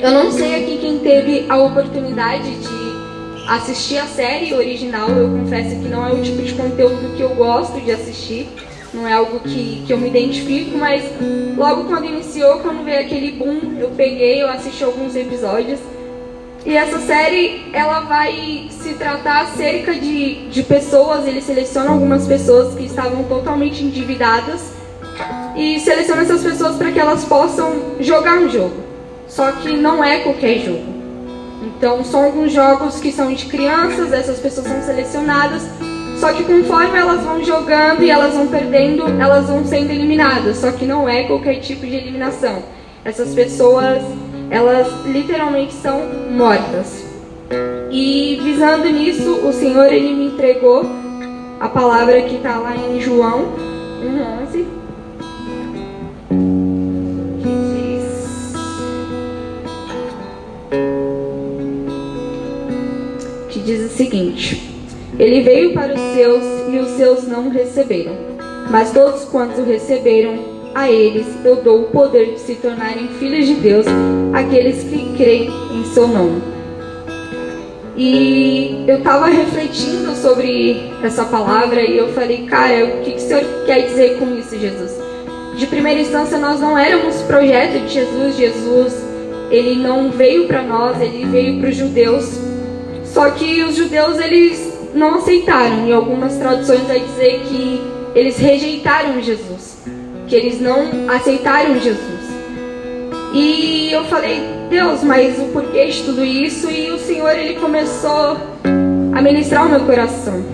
Eu não sei aqui quem teve a oportunidade de assistir a série original. Eu confesso que não é o tipo de conteúdo que eu gosto de assistir. Não é algo que, que eu me identifico, mas logo quando iniciou, quando veio aquele boom, eu peguei, eu assisti alguns episódios. E essa série, ela vai se tratar acerca de, de pessoas, ele seleciona algumas pessoas que estavam totalmente endividadas e seleciona essas pessoas para que elas possam jogar um jogo. Só que não é qualquer jogo. Então, são alguns jogos que são de crianças, essas pessoas são selecionadas, só que conforme elas vão jogando e elas vão perdendo, elas vão sendo eliminadas. Só que não é qualquer tipo de eliminação. Essas pessoas elas literalmente são mortas. E visando nisso, o Senhor ele me entregou a palavra que está lá em João 1,11. Que diz o seguinte: Ele veio para os seus e os seus não receberam. Mas todos quantos o receberam, a eles eu dou o poder de se tornarem filhos de Deus, aqueles que creem em seu nome. E eu estava refletindo sobre essa palavra e eu falei, cara, o que, que o Senhor quer dizer com isso, Jesus? De primeira instância, nós não éramos projeto de Jesus. Jesus, ele não veio para nós, ele veio para os judeus. Só que os judeus, eles não aceitaram. Em algumas traduções vai dizer que eles rejeitaram Jesus que eles não aceitaram Jesus. E eu falei, Deus, mas o porquê de tudo isso? E o Senhor ele começou a ministrar o meu coração.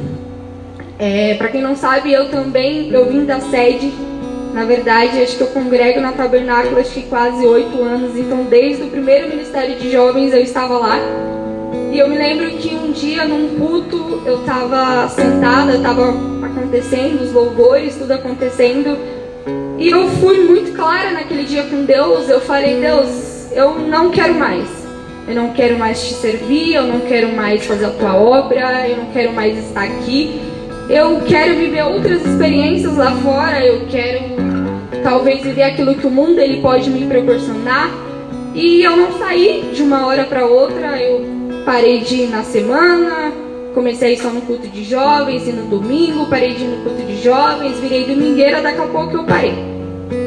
É, Para quem não sabe, eu também eu vim da sede. Na verdade, acho que eu congrego na Tabernáculo acho que quase oito anos. Então, desde o primeiro ministério de jovens eu estava lá. E eu me lembro que um dia, num culto, eu estava sentada, estava acontecendo os louvores, tudo acontecendo. E eu fui muito clara naquele dia com Deus. Eu falei, Deus, eu não quero mais. Eu não quero mais te servir, eu não quero mais fazer a tua obra, eu não quero mais estar aqui. Eu quero viver outras experiências lá fora, eu quero talvez viver aquilo que o mundo ele pode me proporcionar. E eu não saí de uma hora para outra, eu parei de ir na semana, Comecei só no culto de jovens e no domingo, parei de ir no culto de jovens, virei domingueira, daqui a pouco eu parei.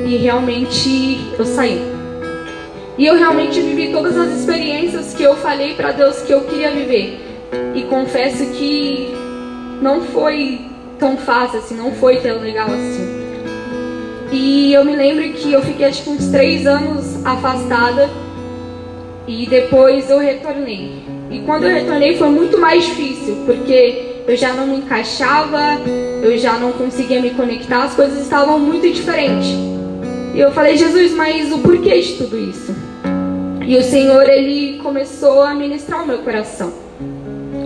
E realmente eu saí. E eu realmente vivi todas as experiências que eu falei para Deus que eu queria viver. E confesso que não foi tão fácil assim, não foi tão legal assim. E eu me lembro que eu fiquei acho que uns três anos afastada e depois eu retornei. E quando eu retornei foi muito mais difícil, porque eu já não me encaixava, eu já não conseguia me conectar, as coisas estavam muito diferentes. E eu falei, Jesus, mas o porquê de tudo isso? E o Senhor, ele começou a ministrar o meu coração.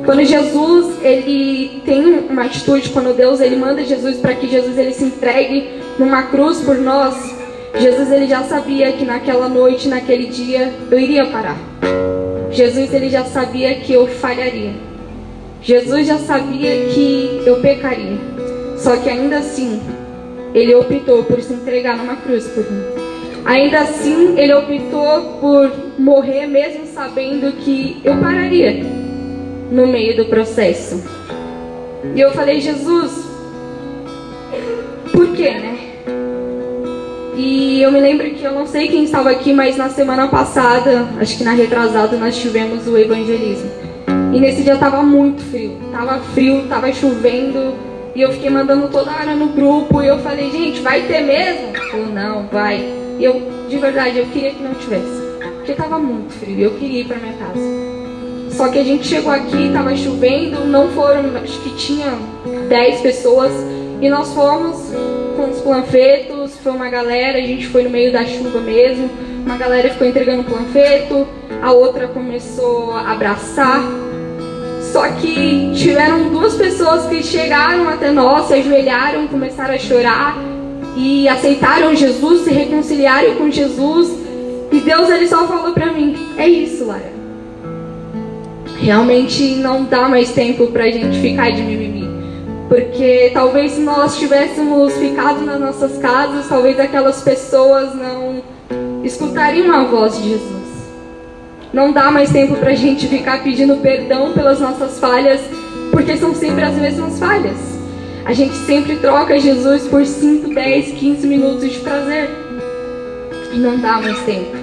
Quando Jesus, ele tem uma atitude, quando Deus, ele manda Jesus para que Jesus, ele se entregue numa cruz por nós, Jesus, ele já sabia que naquela noite, naquele dia, eu iria parar. Jesus ele já sabia que eu falharia. Jesus já sabia que eu pecaria. Só que ainda assim, ele optou por se entregar numa cruz por mim. Ainda assim, ele optou por morrer mesmo sabendo que eu pararia no meio do processo. E eu falei, Jesus, por quê, né? E eu me lembro que eu não sei quem estava aqui, mas na semana passada, acho que na retrasada, nós tivemos o evangelismo. E nesse dia tava muito frio. Tava frio, tava chovendo. E eu fiquei mandando toda hora no grupo. E eu falei, gente, vai ter mesmo? Falou, não, vai. E eu, de verdade, eu queria que não tivesse. Porque tava muito frio. Eu queria ir pra minha casa. Só que a gente chegou aqui, tava chovendo. Não foram, acho que tinha 10 pessoas. E nós fomos com os panfletos, foi uma galera, a gente foi no meio da chuva mesmo, uma galera ficou entregando panfleto, a outra começou a abraçar. Só que tiveram duas pessoas que chegaram até nós, se ajoelharam, começaram a chorar e aceitaram Jesus, se reconciliaram com Jesus. E Deus ele só falou para mim: é isso, Lara. Realmente não dá mais tempo pra gente ficar de mimimi. Porque talvez se nós tivéssemos ficado nas nossas casas, talvez aquelas pessoas não escutariam a voz de Jesus. Não dá mais tempo pra gente ficar pedindo perdão pelas nossas falhas, porque são sempre as mesmas falhas. A gente sempre troca Jesus por 5, 10, 15 minutos de prazer. E não dá mais tempo.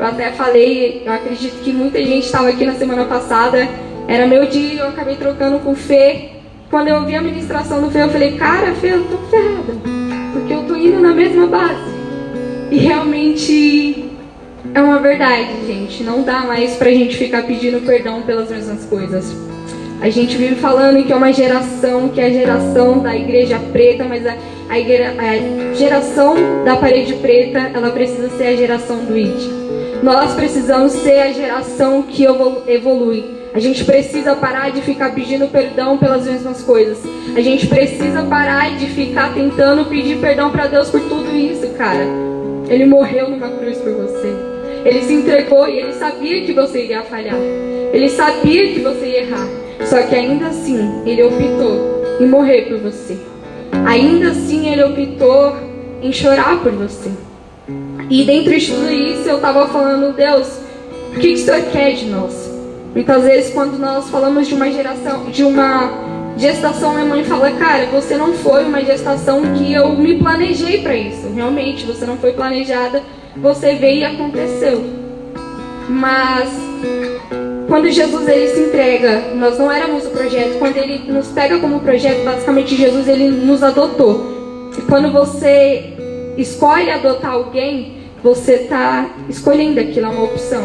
Eu até falei, eu acredito que muita gente estava aqui na semana passada. Era meu dia, eu acabei trocando com o Fê. Quando eu ouvi a ministração do Fê, eu falei, cara, Fê, eu tô ferrada. Porque eu tô indo na mesma base. E realmente é uma verdade, gente. Não dá mais pra gente ficar pedindo perdão pelas mesmas coisas. A gente vive falando que é uma geração, que é a geração da igreja preta, mas a, a, igreja, a geração da parede preta, ela precisa ser a geração do ID. Nós precisamos ser a geração que evolui. A gente precisa parar de ficar pedindo perdão pelas mesmas coisas. A gente precisa parar de ficar tentando pedir perdão para Deus por tudo isso, cara. Ele morreu numa cruz por você. Ele se entregou e ele sabia que você iria falhar. Ele sabia que você ia errar. Só que ainda assim, ele optou em morrer por você. Ainda assim, ele optou em chorar por você. E dentro de tudo isso, eu estava falando, Deus, o que, que o Senhor quer de nós? Muitas vezes, quando nós falamos de uma geração, de uma gestação, minha mãe fala, cara, você não foi uma gestação que eu me planejei para isso. Realmente, você não foi planejada, você veio e aconteceu. Mas quando Jesus ele se entrega, nós não éramos o projeto. Quando ele nos pega como projeto, basicamente Jesus ele nos adotou. E quando você escolhe adotar alguém, você está escolhendo aquilo, é uma opção.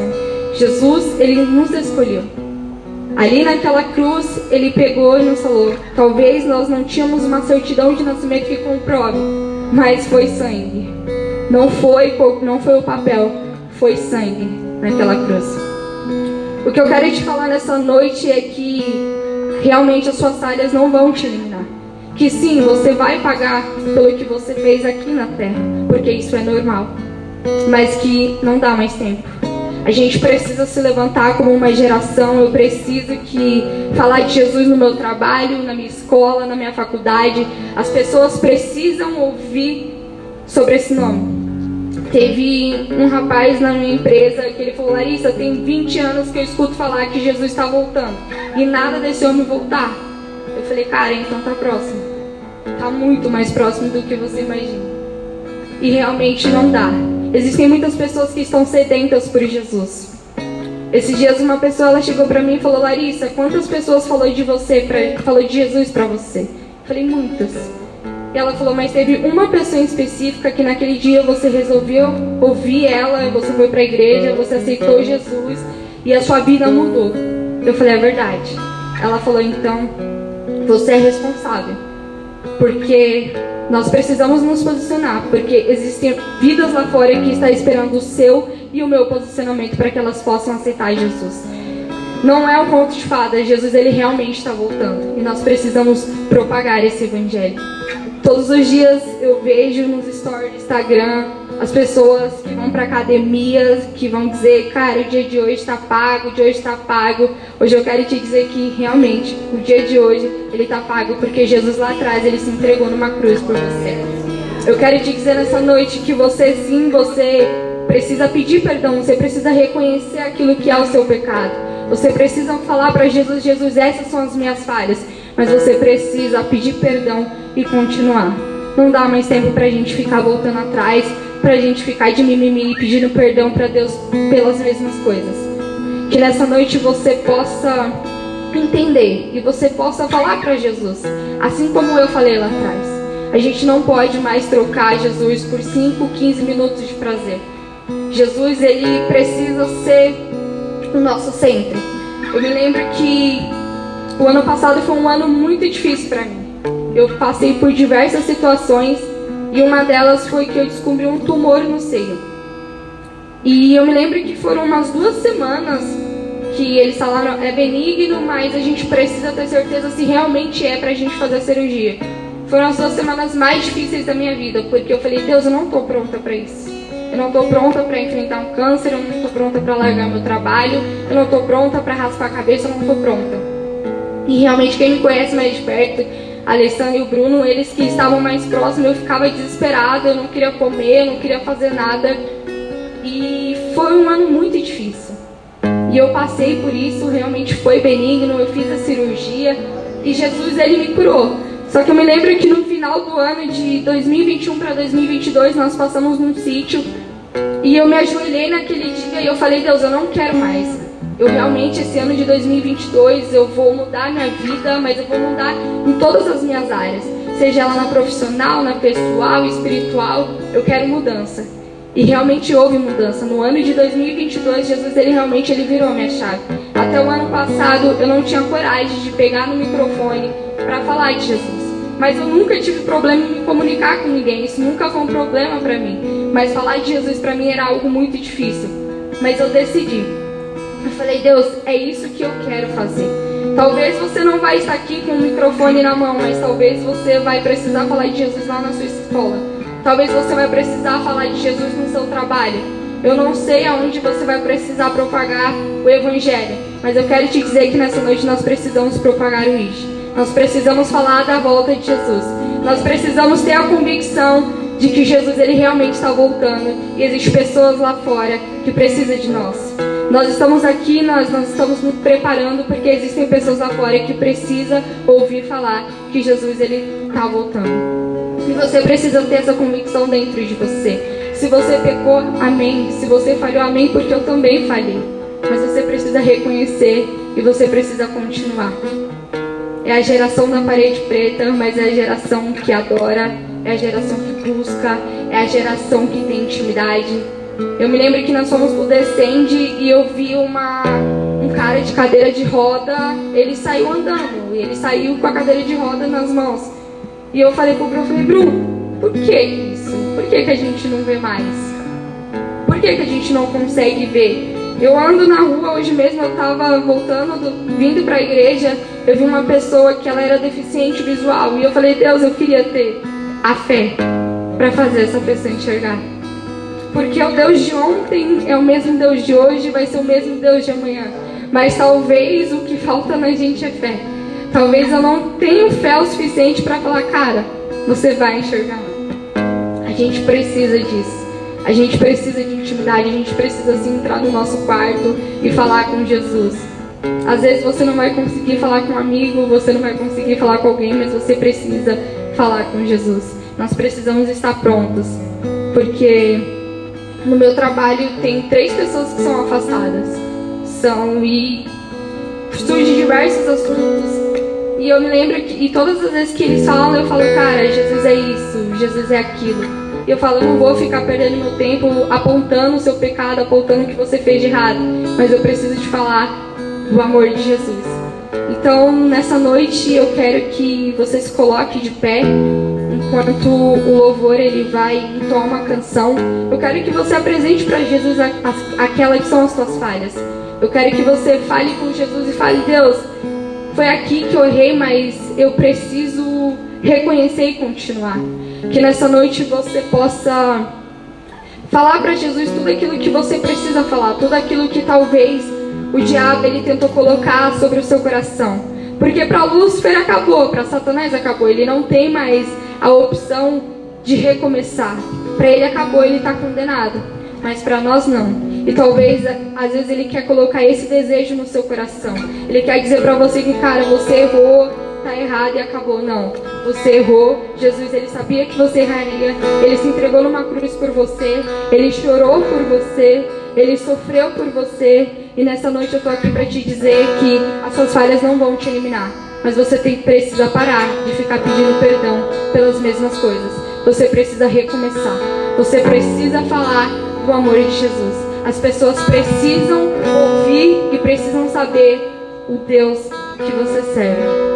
Jesus, ele nos escolheu. Ali naquela cruz, ele pegou e nos falou: talvez nós não tínhamos uma certidão de nascimento que comprove, mas foi sangue. Não foi, não foi o papel, foi sangue naquela cruz. O que eu quero te falar nessa noite é que realmente as suas falhas não vão te eliminar. Que sim, você vai pagar pelo que você fez aqui na terra, porque isso é normal. Mas que não dá mais tempo. A gente precisa se levantar como uma geração. Eu preciso que falar de Jesus no meu trabalho, na minha escola, na minha faculdade. As pessoas precisam ouvir sobre esse nome. Teve um rapaz na minha empresa que ele falou: Larissa, tem 20 anos que eu escuto falar que Jesus está voltando e nada desse homem voltar. Eu falei: Cara, então tá próximo. Tá muito mais próximo do que você imagina. E realmente não dá. Existem muitas pessoas que estão sedentas por Jesus. Esses dias uma pessoa ela chegou para mim e falou: Larissa, quantas pessoas falou de você, pra, falou de Jesus para você? Eu falei: Muitas. E ela falou, mas teve uma pessoa em específica que naquele dia você resolveu ouvir ela, você foi para a igreja, você aceitou Jesus e a sua vida mudou. Eu falei, é verdade. Ela falou, então, você é responsável. Porque nós precisamos nos posicionar, porque existem vidas lá fora que estão esperando o seu e o meu posicionamento para que elas possam aceitar Jesus. Não é um conto de fadas, Jesus ele realmente está voltando e nós precisamos propagar esse evangelho. Todos os dias eu vejo nos stories do Instagram as pessoas que vão para academia, que vão dizer, cara, o dia de hoje está pago, o dia de hoje está pago. Hoje eu quero te dizer que realmente o dia de hoje ele está pago porque Jesus lá atrás ele se entregou numa cruz por você. Eu quero te dizer nessa noite que você sim, você precisa pedir perdão, você precisa reconhecer aquilo que é o seu pecado. Você precisa falar para Jesus, Jesus, essas são as minhas falhas. Mas você precisa pedir perdão e continuar. Não dá mais tempo para a gente ficar voltando atrás, para a gente ficar de mimimi e pedindo perdão para Deus pelas mesmas coisas. Que nessa noite você possa entender e você possa falar para Jesus, assim como eu falei lá atrás. A gente não pode mais trocar Jesus por 5, 15 minutos de prazer. Jesus, ele precisa ser o nosso centro. Eu me lembro que o ano passado foi um ano muito difícil para mim. Eu passei por diversas situações e uma delas foi que eu descobri um tumor no seio. E eu me lembro que foram umas duas semanas que eles falaram é benigno, mas a gente precisa ter certeza se realmente é pra gente fazer a cirurgia. Foram as duas semanas mais difíceis da minha vida, porque eu falei, Deus, eu não tô pronta para isso. Eu não tô pronta para enfrentar um câncer, eu não tô pronta para largar meu trabalho, eu não tô pronta para raspar a cabeça, eu não tô pronta. E realmente quem me conhece mais de perto, a Alessandra e o Bruno, eles que estavam mais próximos, eu ficava desesperada, eu não queria comer, eu não queria fazer nada. E foi um ano muito difícil. E eu passei por isso, realmente foi benigno, eu fiz a cirurgia e Jesus ele me curou. Só que eu me lembro que no final do ano de 2021 para 2022 nós passamos num sítio e eu me ajoelhei naquele dia e eu falei, Deus, eu não quero mais. Eu realmente, esse ano de 2022, eu vou mudar minha vida, mas eu vou mudar em todas as minhas áreas. Seja ela na profissional, na pessoal, espiritual, eu quero mudança. E realmente houve mudança. No ano de 2022, Jesus ele realmente ele virou minha chave. Até o ano passado, eu não tinha coragem de pegar no microfone para falar de Jesus. Mas eu nunca tive problema em me comunicar com ninguém. Isso nunca foi um problema para mim. Mas falar de Jesus para mim era algo muito difícil. Mas eu decidi. Eu falei, Deus, é isso que eu quero fazer. Talvez você não vai estar aqui com o microfone na mão, mas talvez você vai precisar falar de Jesus lá na sua escola. Talvez você vai precisar falar de Jesus no seu trabalho. Eu não sei aonde você vai precisar propagar o Evangelho, mas eu quero te dizer que nessa noite nós precisamos propagar o Ish. Nós precisamos falar da volta de Jesus. Nós precisamos ter a convicção de que Jesus ele realmente está voltando e existem pessoas lá fora que precisam de nós. Nós estamos aqui, nós, estamos nos preparando porque existem pessoas lá fora que precisam ouvir falar que Jesus ele está voltando. E você precisa ter essa convicção dentro de você. Se você pecou, amém. Se você falhou, amém, porque eu também falhei. Mas você precisa reconhecer e você precisa continuar. É a geração da parede preta, mas é a geração que adora, é a geração que busca, é a geração que tem intimidade. Eu me lembro que nós fomos pro Descende e eu vi uma, um cara de cadeira de roda, ele saiu andando, ele saiu com a cadeira de roda nas mãos. E eu falei pro Bruno, falei, Bruno, por que isso? Por que, que a gente não vê mais? Por que, que a gente não consegue ver? Eu ando na rua, hoje mesmo eu tava voltando, do, vindo pra igreja, eu vi uma pessoa que ela era deficiente visual. E eu falei, Deus, eu queria ter a fé para fazer essa pessoa enxergar. Porque o Deus de ontem é o mesmo Deus de hoje, vai ser o mesmo Deus de amanhã. Mas talvez o que falta na gente é fé. Talvez eu não tenha fé o suficiente para falar, cara, você vai enxergar. A gente precisa disso. A gente precisa de intimidade, a gente precisa assim, entrar no nosso quarto e falar com Jesus. Às vezes você não vai conseguir falar com um amigo, você não vai conseguir falar com alguém, mas você precisa falar com Jesus. Nós precisamos estar prontos, porque no meu trabalho tem três pessoas que são afastadas. São e surgem diversos assuntos e eu me lembro que, e todas as vezes que eles falam, eu falo, cara, Jesus é isso, Jesus é aquilo. E eu falo, não vou ficar perdendo meu tempo apontando o seu pecado, apontando o que você fez de errado, mas eu preciso te falar do amor de Jesus. Então, nessa noite, eu quero que você se coloque de pé enquanto o louvor ele vai entoar uma canção. Eu quero que você apresente para Jesus aquelas que são as suas falhas. Eu quero que você fale com Jesus e fale, Deus, foi aqui que eu errei, mas eu preciso reconhecer e continuar. Que nessa noite você possa falar para Jesus tudo aquilo que você precisa falar, tudo aquilo que talvez o diabo ele tentou colocar sobre o seu coração. Porque para Lúcifer acabou, para Satanás acabou, ele não tem mais a opção de recomeçar. Para ele acabou, ele está condenado. Mas para nós não. E talvez, às vezes, ele quer colocar esse desejo no seu coração. Ele quer dizer para você que, cara, você errou, tá errado e acabou. Não. Você errou. Jesus, ele sabia que você erraria. Ele se entregou numa cruz por você. Ele chorou por você. Ele sofreu por você. E nessa noite eu tô aqui para te dizer que as suas falhas não vão te eliminar. Mas você tem, precisa parar de ficar pedindo perdão pelas mesmas coisas. Você precisa recomeçar. Você precisa falar do amor de Jesus. As pessoas precisam ouvir e precisam saber o Deus que você serve.